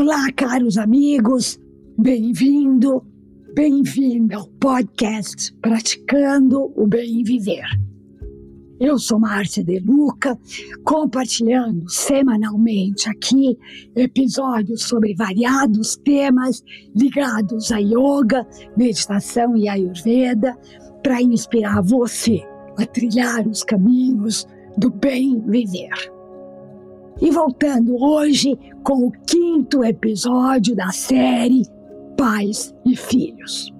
Olá, caros amigos, bem-vindo, bem-vinda ao podcast Praticando o Bem Viver. Eu sou Márcia De Luca, compartilhando semanalmente aqui episódios sobre variados temas ligados a yoga, meditação e ayurveda para inspirar você a trilhar os caminhos do bem viver. E voltando hoje com o quinto episódio da série Pais e Filhos.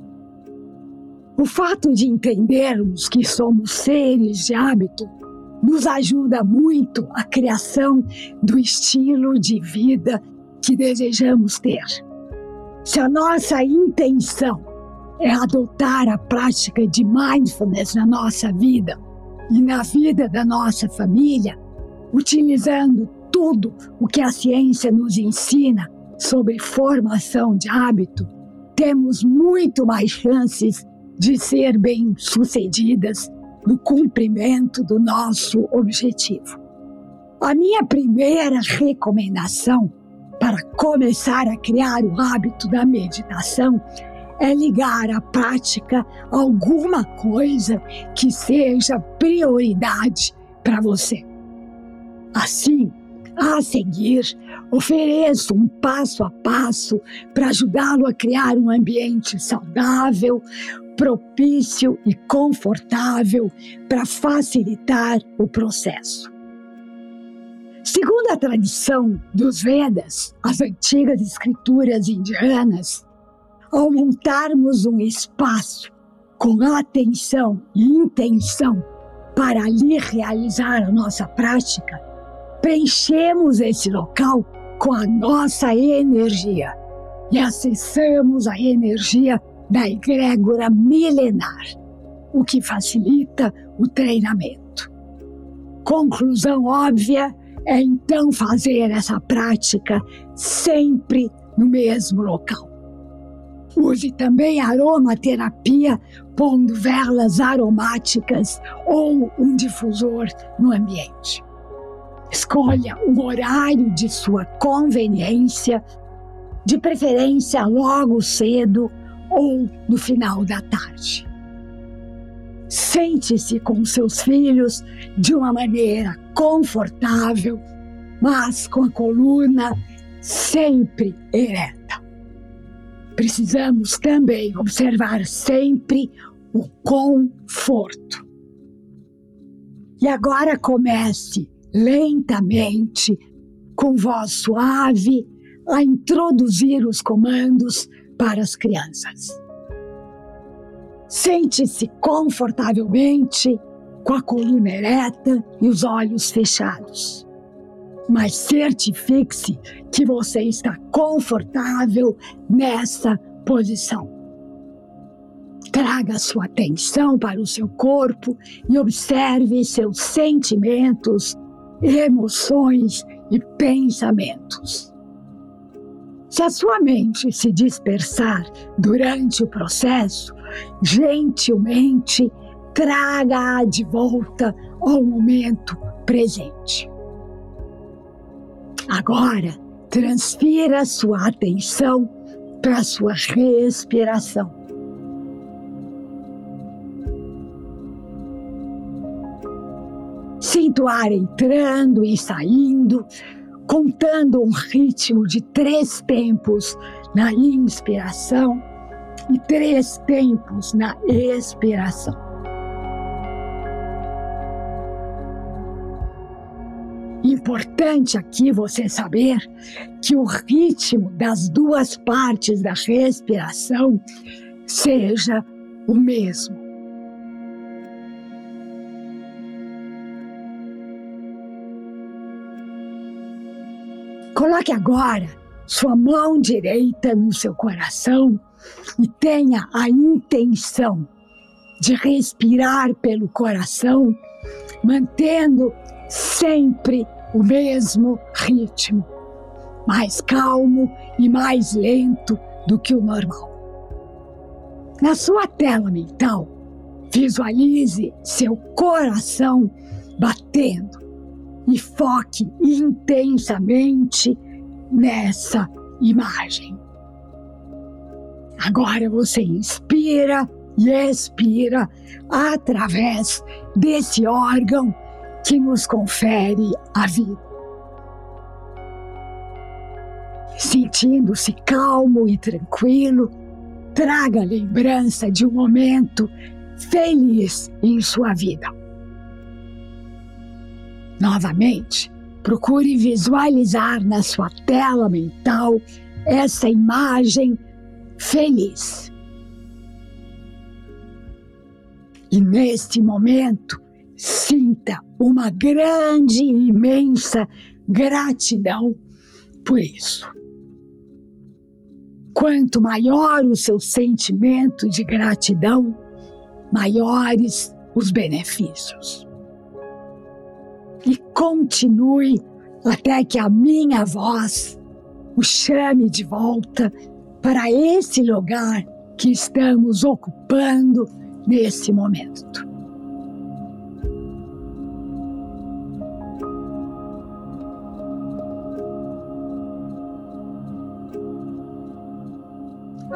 O fato de entendermos que somos seres de hábito nos ajuda muito a criação do estilo de vida que desejamos ter. Se a nossa intenção é adotar a prática de mindfulness na nossa vida e na vida da nossa família, utilizando tudo o que a ciência nos ensina sobre formação de hábito, temos muito mais chances de ser bem-sucedidas no cumprimento do nosso objetivo. A minha primeira recomendação para começar a criar o hábito da meditação é ligar à prática alguma coisa que seja prioridade para você. Assim, a seguir, ofereço um passo a passo para ajudá-lo a criar um ambiente saudável, propício e confortável para facilitar o processo. Segundo a tradição dos Vedas, as antigas escrituras indianas, ao montarmos um espaço com atenção e intenção para ali realizar a nossa prática, preenchemos esse local com a nossa energia e acessamos a energia da egrégora milenar, o que facilita o treinamento. Conclusão óbvia é então fazer essa prática sempre no mesmo local. Use também aromaterapia pondo velas aromáticas ou um difusor no ambiente. Escolha o horário de sua conveniência, de preferência logo cedo ou no final da tarde. Sente-se com seus filhos de uma maneira confortável, mas com a coluna sempre ereta. Precisamos também observar sempre o conforto. E agora comece lentamente, com voz suave, a introduzir os comandos para as crianças. Sente-se confortavelmente, com a coluna ereta e os olhos fechados. Mas certifique-se que você está confortável nessa posição. Traga sua atenção para o seu corpo e observe seus sentimentos emoções e pensamentos. Se a sua mente se dispersar durante o processo, gentilmente traga-a de volta ao momento presente. Agora, transfira sua atenção para sua respiração. Sinto o ar entrando e saindo, contando um ritmo de três tempos na inspiração e três tempos na expiração. Importante aqui você saber que o ritmo das duas partes da respiração seja o mesmo. Coloque agora sua mão direita no seu coração e tenha a intenção de respirar pelo coração, mantendo sempre o mesmo ritmo, mais calmo e mais lento do que o normal. Na sua tela mental, visualize seu coração batendo e foque intensamente nessa imagem. Agora você inspira e expira através desse órgão que nos confere a vida. Sentindo-se calmo e tranquilo, traga lembrança de um momento feliz em sua vida. Novamente, procure visualizar na sua tela mental essa imagem feliz. E neste momento, sinta uma grande e imensa gratidão por isso. Quanto maior o seu sentimento de gratidão, maiores os benefícios. E continue até que a minha voz o chame de volta para esse lugar que estamos ocupando nesse momento.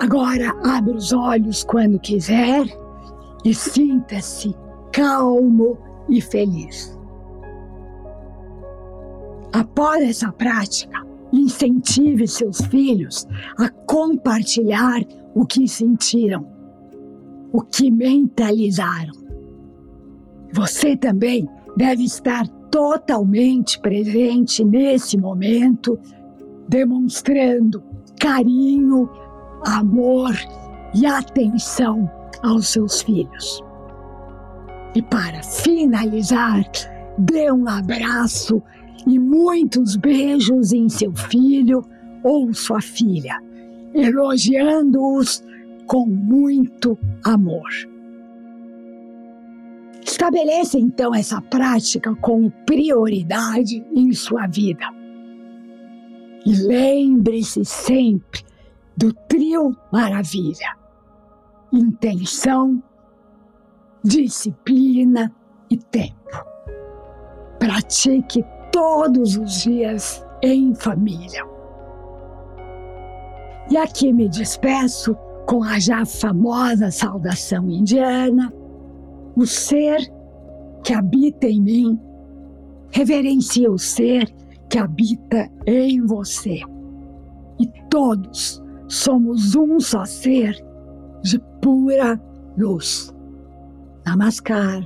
Agora abra os olhos quando quiser e sinta-se calmo e feliz. Após essa prática, incentive seus filhos a compartilhar o que sentiram, o que mentalizaram. Você também deve estar totalmente presente nesse momento, demonstrando carinho, amor e atenção aos seus filhos. E para finalizar, dê um abraço e muitos beijos em seu filho ou sua filha, elogiando-os com muito amor. Estabeleça então essa prática como prioridade em sua vida. E lembre-se sempre do trio maravilha: intenção, disciplina e tempo. Pratique todos os dias em família. E aqui me despeço com a já famosa saudação indiana: o ser que habita em mim reverencia o ser que habita em você. E todos somos um só ser de pura luz. Namaskar.